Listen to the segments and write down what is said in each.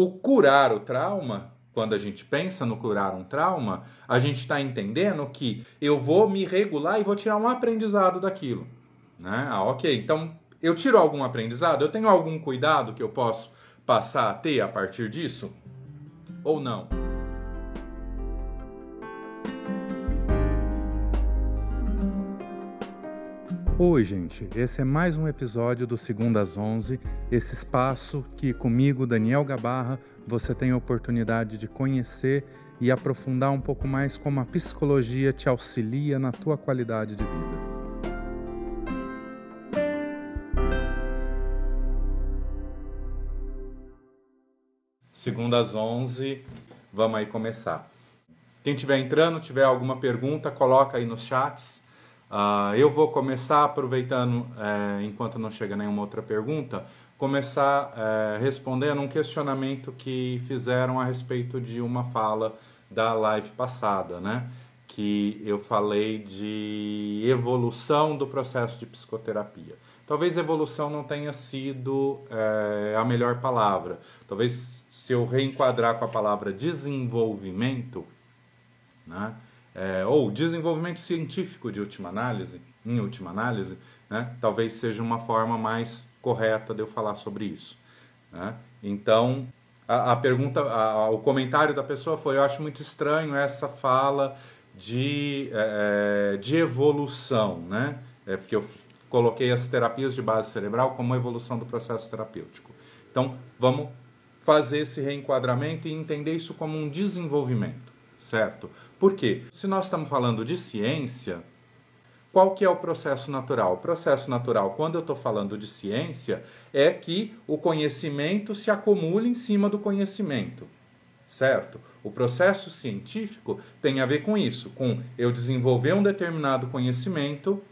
o curar o trauma, quando a gente pensa no curar um trauma, a gente está entendendo que eu vou me regular e vou tirar um aprendizado daquilo. Né? Ah, ok. Então, eu tiro algum aprendizado? Eu tenho algum cuidado que eu posso passar a ter a partir disso? Ou não? Oi, gente. Esse é mais um episódio do Segundas 11, esse espaço que comigo, Daniel Gabarra, você tem a oportunidade de conhecer e aprofundar um pouco mais como a psicologia te auxilia na tua qualidade de vida. Segundas 11, vamos aí começar. Quem estiver entrando, tiver alguma pergunta, coloca aí nos chats Uh, eu vou começar aproveitando, é, enquanto não chega nenhuma outra pergunta, começar é, respondendo um questionamento que fizeram a respeito de uma fala da live passada, né? Que eu falei de evolução do processo de psicoterapia. Talvez evolução não tenha sido é, a melhor palavra. Talvez se eu reenquadrar com a palavra desenvolvimento, né? É, ou desenvolvimento científico de última análise, em última análise, né, talvez seja uma forma mais correta de eu falar sobre isso. Né? Então, a, a pergunta, a, o comentário da pessoa foi: eu acho muito estranho essa fala de, é, é, de evolução, né? É porque eu coloquei as terapias de base cerebral como evolução do processo terapêutico. Então, vamos fazer esse reenquadramento e entender isso como um desenvolvimento certo? Por quê? Se nós estamos falando de ciência, qual que é o processo natural? O processo natural, quando eu estou falando de ciência, é que o conhecimento se acumula em cima do conhecimento, certo? O processo científico tem a ver com isso, com eu desenvolver um determinado conhecimento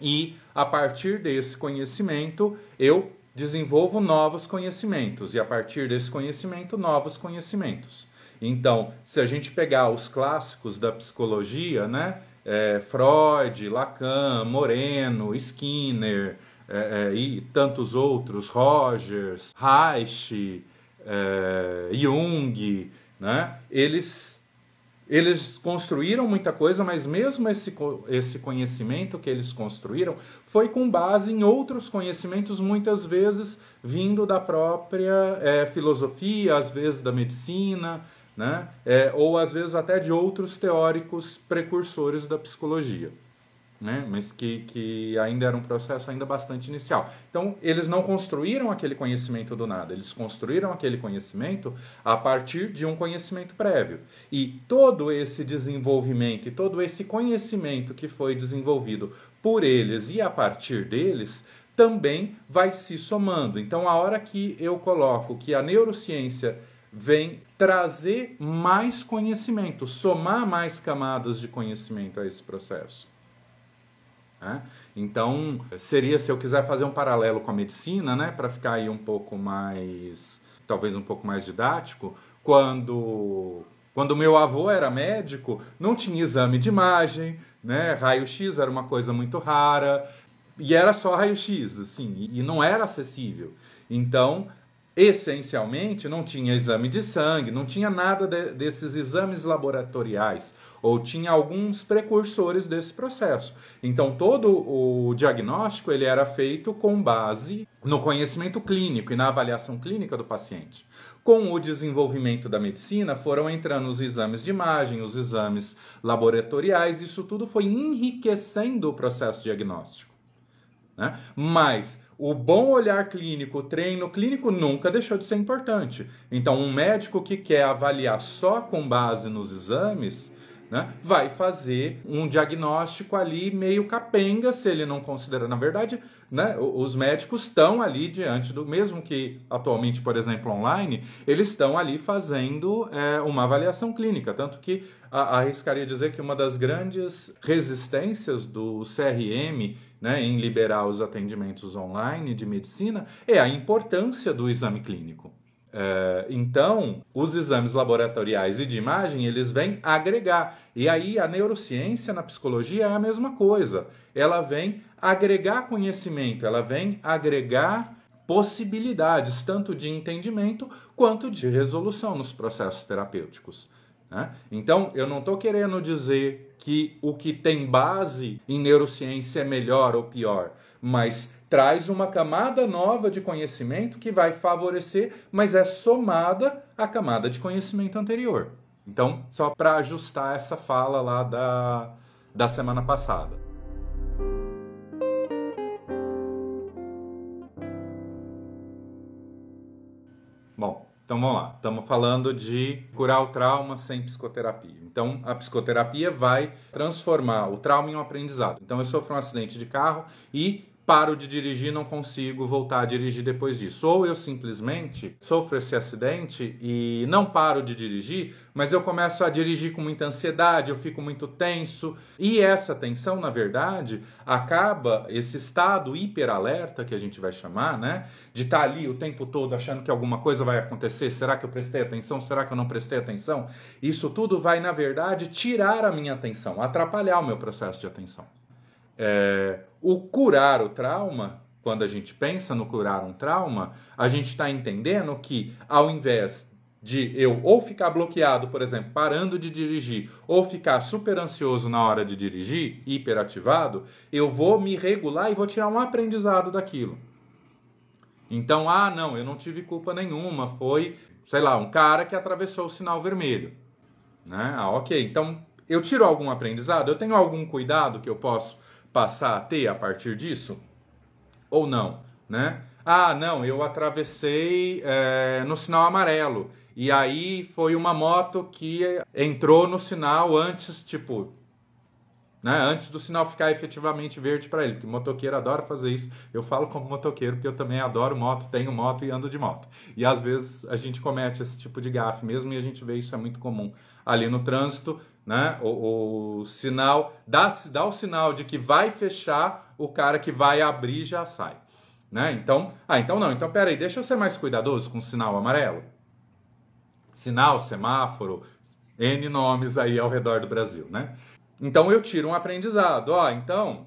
e a partir desse conhecimento eu desenvolvo novos conhecimentos e a partir desse conhecimento novos conhecimentos. Então, se a gente pegar os clássicos da psicologia, né? É, Freud, Lacan, Moreno, Skinner é, é, e tantos outros, Rogers, Reich, é, Jung, né? Eles eles construíram muita coisa, mas mesmo esse, esse conhecimento que eles construíram foi com base em outros conhecimentos, muitas vezes vindo da própria é, filosofia, às vezes da medicina, né? É, ou às vezes até de outros teóricos precursores da psicologia. Né? mas que, que ainda era um processo ainda bastante inicial. Então, eles não construíram aquele conhecimento do nada, eles construíram aquele conhecimento a partir de um conhecimento prévio. E todo esse desenvolvimento e todo esse conhecimento que foi desenvolvido por eles e a partir deles também vai se somando. Então, a hora que eu coloco que a neurociência vem trazer mais conhecimento, somar mais camadas de conhecimento a esse processo. Né? Então, seria, se eu quiser fazer um paralelo com a medicina, né, para ficar aí um pouco mais, talvez um pouco mais didático, quando quando meu avô era médico, não tinha exame de imagem, né? Raio-X era uma coisa muito rara e era só raio-X, assim, e não era acessível. Então, essencialmente não tinha exame de sangue, não tinha nada de, desses exames laboratoriais, ou tinha alguns precursores desse processo. Então todo o diagnóstico ele era feito com base no conhecimento clínico e na avaliação clínica do paciente. Com o desenvolvimento da medicina foram entrando os exames de imagem, os exames laboratoriais, isso tudo foi enriquecendo o processo diagnóstico. Né? Mas o bom olhar clínico, o treino clínico nunca deixou de ser importante. Então, um médico que quer avaliar só com base nos exames, né, vai fazer um diagnóstico ali meio capenga, se ele não considera. Na verdade, né, os médicos estão ali diante do. Mesmo que atualmente, por exemplo, online, eles estão ali fazendo é, uma avaliação clínica. Tanto que a, arriscaria dizer que uma das grandes resistências do CRM né, em liberar os atendimentos online de medicina é a importância do exame clínico. É, então, os exames laboratoriais e de imagem, eles vêm agregar. E aí, a neurociência na psicologia é a mesma coisa. Ela vem agregar conhecimento, ela vem agregar possibilidades tanto de entendimento quanto de resolução nos processos terapêuticos. Né? Então, eu não estou querendo dizer que o que tem base em neurociência é melhor ou pior, mas traz uma camada nova de conhecimento que vai favorecer, mas é somada à camada de conhecimento anterior. Então, só para ajustar essa fala lá da, da semana passada. Bom, então vamos lá. Estamos falando de curar o trauma sem psicoterapia. Então, a psicoterapia vai transformar o trauma em um aprendizado. Então, eu sofro um acidente de carro e paro de dirigir, não consigo voltar a dirigir depois disso. Ou eu simplesmente sofro esse acidente e não paro de dirigir, mas eu começo a dirigir com muita ansiedade, eu fico muito tenso. E essa tensão, na verdade, acaba esse estado hiperalerta que a gente vai chamar, né? De estar tá ali o tempo todo achando que alguma coisa vai acontecer. Será que eu prestei atenção? Será que eu não prestei atenção? Isso tudo vai, na verdade, tirar a minha atenção, atrapalhar o meu processo de atenção. É, o curar o trauma, quando a gente pensa no curar um trauma, a gente está entendendo que ao invés de eu ou ficar bloqueado, por exemplo, parando de dirigir, ou ficar super ansioso na hora de dirigir, hiperativado, eu vou me regular e vou tirar um aprendizado daquilo. Então, ah, não, eu não tive culpa nenhuma, foi, sei lá, um cara que atravessou o sinal vermelho. Né? Ah, ok, então eu tiro algum aprendizado, eu tenho algum cuidado que eu posso passar a ter a partir disso? Ou não, né? Ah, não, eu atravessei é, no sinal amarelo. E aí foi uma moto que entrou no sinal antes, tipo, né, antes do sinal ficar efetivamente verde para ele, porque motoqueiro adora fazer isso. Eu falo como motoqueiro porque eu também adoro moto, tenho moto e ando de moto. E às vezes a gente comete esse tipo de gafe mesmo e a gente vê isso é muito comum ali no trânsito né? O, o, sinal dá, dá o sinal de que vai fechar, o cara que vai abrir já sai, né? Então, ah, então não, então peraí, deixa eu ser mais cuidadoso com o sinal amarelo. Sinal, semáforo, N nomes aí ao redor do Brasil, né? Então eu tiro um aprendizado, ó, então,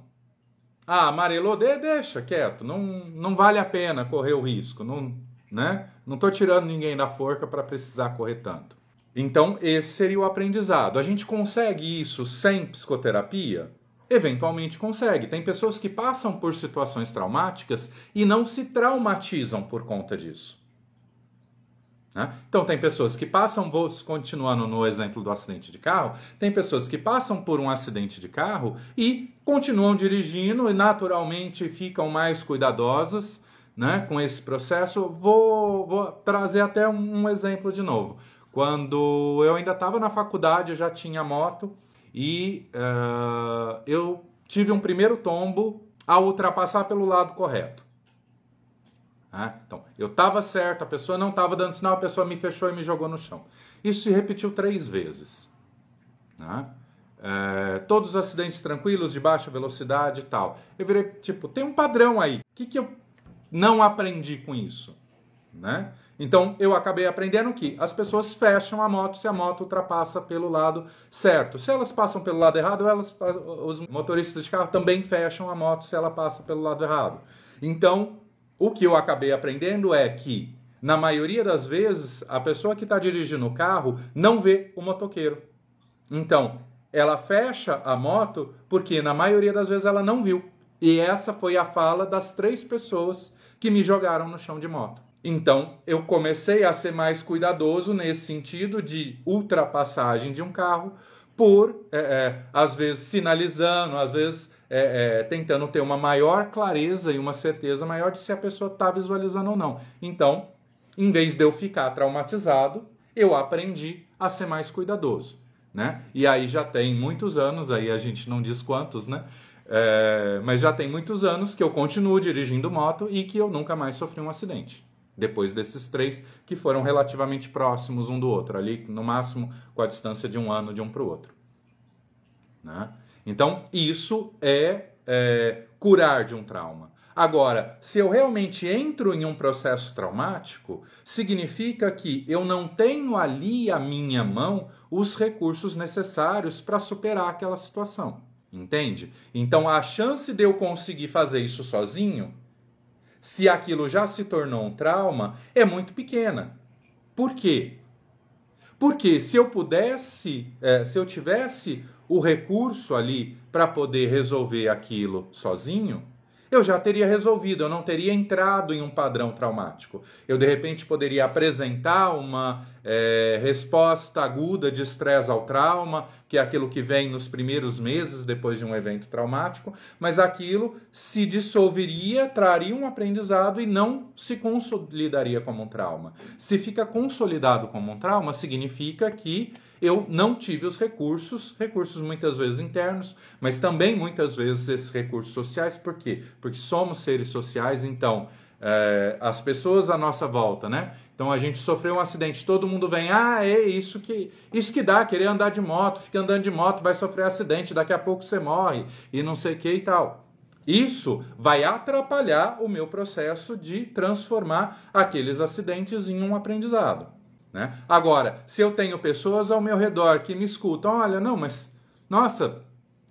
ah, amarelo, de, deixa quieto, não, não vale a pena correr o risco, não, né? Não tô tirando ninguém da forca para precisar correr tanto. Então, esse seria o aprendizado. A gente consegue isso sem psicoterapia? Eventualmente consegue. Tem pessoas que passam por situações traumáticas e não se traumatizam por conta disso. Né? Então, tem pessoas que passam, vou continuando no exemplo do acidente de carro, tem pessoas que passam por um acidente de carro e continuam dirigindo e naturalmente ficam mais cuidadosas né, com esse processo. Vou, vou trazer até um, exemplo de novo. Quando eu ainda estava na faculdade, eu já tinha moto e uh, eu tive um primeiro tombo ao ultrapassar pelo lado correto. Né? Então, eu estava certo, a pessoa não estava dando sinal, a pessoa me fechou e me jogou no chão. Isso se repetiu três vezes. É, todos os acidentes tranquilos, de baixa velocidade e tal. Eu virei, tipo, tem um padrão aí. O que, que eu não aprendi com isso? Né? Então eu acabei aprendendo que as pessoas fecham a moto se a moto ultrapassa pelo lado certo. Se elas passam pelo lado errado, elas, os motoristas de carro também fecham a moto se ela passa pelo lado errado. Então o que eu acabei aprendendo é que na maioria das vezes a pessoa que está dirigindo o carro não vê o motoqueiro. Então ela fecha a moto porque na maioria das vezes ela não viu. E essa foi a fala das três pessoas que me jogaram no chão de moto. Então, eu comecei a ser mais cuidadoso nesse sentido de ultrapassagem de um carro, por, é, é, às vezes, sinalizando, às vezes, é, é tentando ter uma maior clareza e uma certeza maior de se a pessoa está visualizando ou não. Então, em vez de eu ficar traumatizado, eu aprendi a ser mais cuidadoso. Né? E aí já tem muitos anos, aí a gente não diz quantos, né? É, mas já tem muitos anos que eu continuo dirigindo moto e que eu nunca mais sofri um acidente depois desses três, que foram relativamente próximos um do outro, ali no máximo com a distância de um ano de um para o outro. Né? Então, isso é, é curar de um trauma. Agora, se eu realmente entro em um processo traumático, significa que eu não tenho ali à minha mão os recursos necessários para superar aquela situação. Entende? Então, a chance de eu conseguir fazer isso sozinho se aquilo já se tornou um trauma, é muito pequena. Por quê? Porque se eu pudesse, é, se eu tivesse o recurso ali para poder resolver aquilo sozinho, eu já teria resolvido, eu não teria entrado em um padrão traumático. Eu, de repente, poderia apresentar uma é, resposta aguda de estresse ao trauma, que é aquilo que vem nos primeiros meses depois de um evento traumático, mas aquilo se dissolveria, traria um aprendizado e não se consolidaria como um trauma. Se fica consolidado como um trauma, significa que eu não tive os recursos, recursos muitas vezes internos, mas também muitas vezes esses recursos sociais, por quê? Porque somos seres sociais, então é, as pessoas à nossa volta, né? Então a gente sofreu um acidente, todo mundo vem, ah, é isso que isso que dá, querer andar de moto, fica andando de moto, vai sofrer acidente, daqui a pouco você morre e não sei o que e tal. Isso vai atrapalhar o meu processo de transformar aqueles acidentes em um aprendizado. Né? Agora, se eu tenho pessoas ao meu redor que me escutam, olha, não, mas nossa,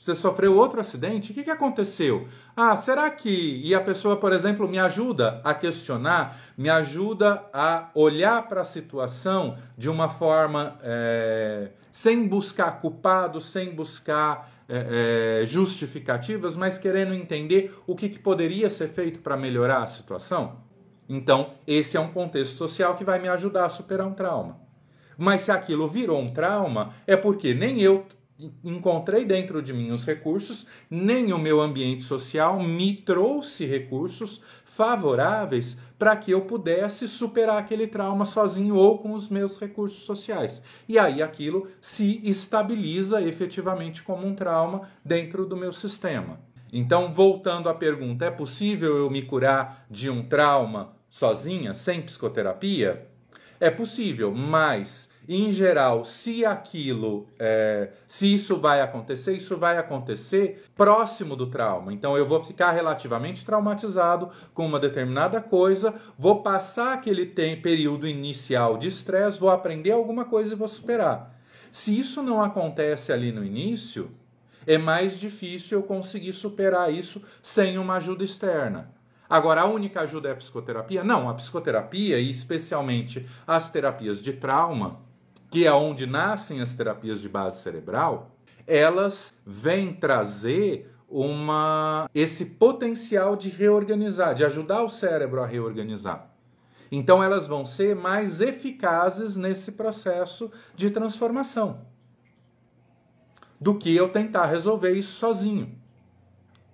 você sofreu outro acidente? O que, que aconteceu? Ah, será que. E a pessoa, por exemplo, me ajuda a questionar, me ajuda a olhar para a situação de uma forma é, sem buscar culpados, sem buscar é, é, justificativas, mas querendo entender o que, que poderia ser feito para melhorar a situação? Então, esse é um contexto social que vai me ajudar a superar um trauma. Mas se aquilo virou um trauma, é porque nem eu encontrei dentro de mim os recursos, nem o meu ambiente social me trouxe recursos favoráveis para que eu pudesse superar aquele trauma sozinho ou com os meus recursos sociais. E aí aquilo se estabiliza efetivamente como um trauma dentro do meu sistema. Então, voltando à pergunta, é possível eu me curar de um trauma sozinha, sem psicoterapia? É possível, mas em geral, se aquilo, é, se isso vai acontecer, isso vai acontecer próximo do trauma. Então, eu vou ficar relativamente traumatizado com uma determinada coisa, vou passar aquele período inicial de estresse, vou aprender alguma coisa e vou superar. Se isso não acontece ali no início, é mais difícil eu conseguir superar isso sem uma ajuda externa. Agora, a única ajuda é a psicoterapia? Não, a psicoterapia, e especialmente as terapias de trauma, que é onde nascem as terapias de base cerebral, elas vêm trazer uma esse potencial de reorganizar, de ajudar o cérebro a reorganizar. Então elas vão ser mais eficazes nesse processo de transformação do que eu tentar resolver isso sozinho.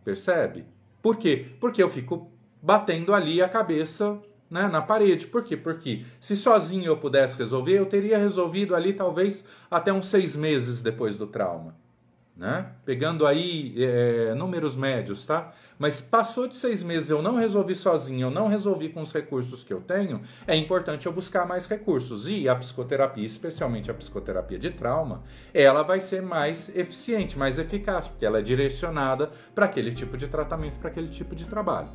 Percebe? Por quê? Porque eu fico batendo ali a cabeça né, na parede. Por quê? Porque se sozinho eu pudesse resolver, eu teria resolvido ali talvez até uns seis meses depois do trauma né? Pegando aí é, números médios, tá? Mas passou de seis meses, eu não resolvi sozinho, eu não resolvi com os recursos que eu tenho, é importante eu buscar mais recursos. E a psicoterapia, especialmente a psicoterapia de trauma, ela vai ser mais eficiente, mais eficaz, porque ela é direcionada para aquele tipo de tratamento, para aquele tipo de trabalho.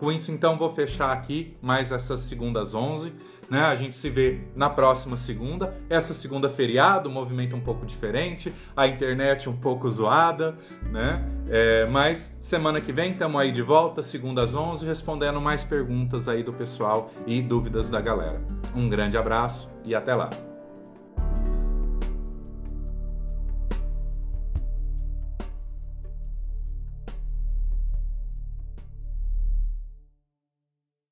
Com isso, então, vou fechar aqui mais essas segundas 11. Né? A gente se vê na próxima segunda. Essa segunda feriado, movimento um pouco diferente, a internet um pouco zoada, né? É, mas semana que vem estamos aí de volta, segunda às 11, respondendo mais perguntas aí do pessoal e dúvidas da galera. Um grande abraço e até lá.